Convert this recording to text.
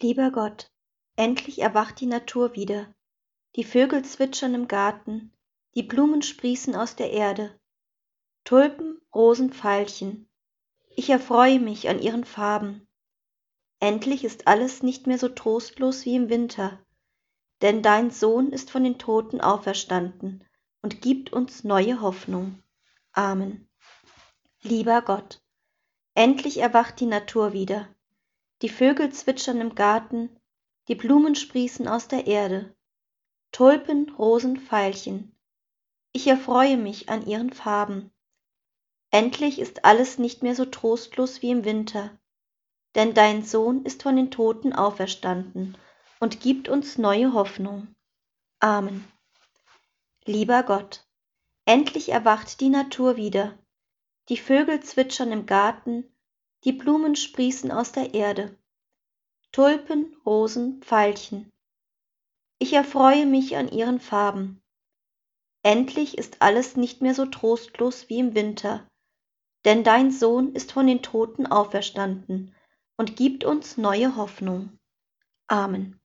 Lieber Gott, endlich erwacht die Natur wieder. Die Vögel zwitschern im Garten, die Blumen sprießen aus der Erde. Tulpen, Rosen, Veilchen. Ich erfreue mich an ihren Farben. Endlich ist alles nicht mehr so trostlos wie im Winter, denn dein Sohn ist von den Toten auferstanden und gibt uns neue Hoffnung. Amen. Lieber Gott, endlich erwacht die Natur wieder. Die Vögel zwitschern im Garten, die Blumen sprießen aus der Erde. Tulpen, Rosen, Veilchen. Ich erfreue mich an ihren Farben. Endlich ist alles nicht mehr so trostlos wie im Winter, denn dein Sohn ist von den Toten auferstanden und gibt uns neue Hoffnung. Amen. Lieber Gott, endlich erwacht die Natur wieder. Die Vögel zwitschern im Garten, die Blumen sprießen aus der Erde. Tulpen, Rosen, Veilchen. Ich erfreue mich an ihren Farben. Endlich ist alles nicht mehr so trostlos wie im Winter, denn dein Sohn ist von den Toten auferstanden und gibt uns neue Hoffnung. Amen.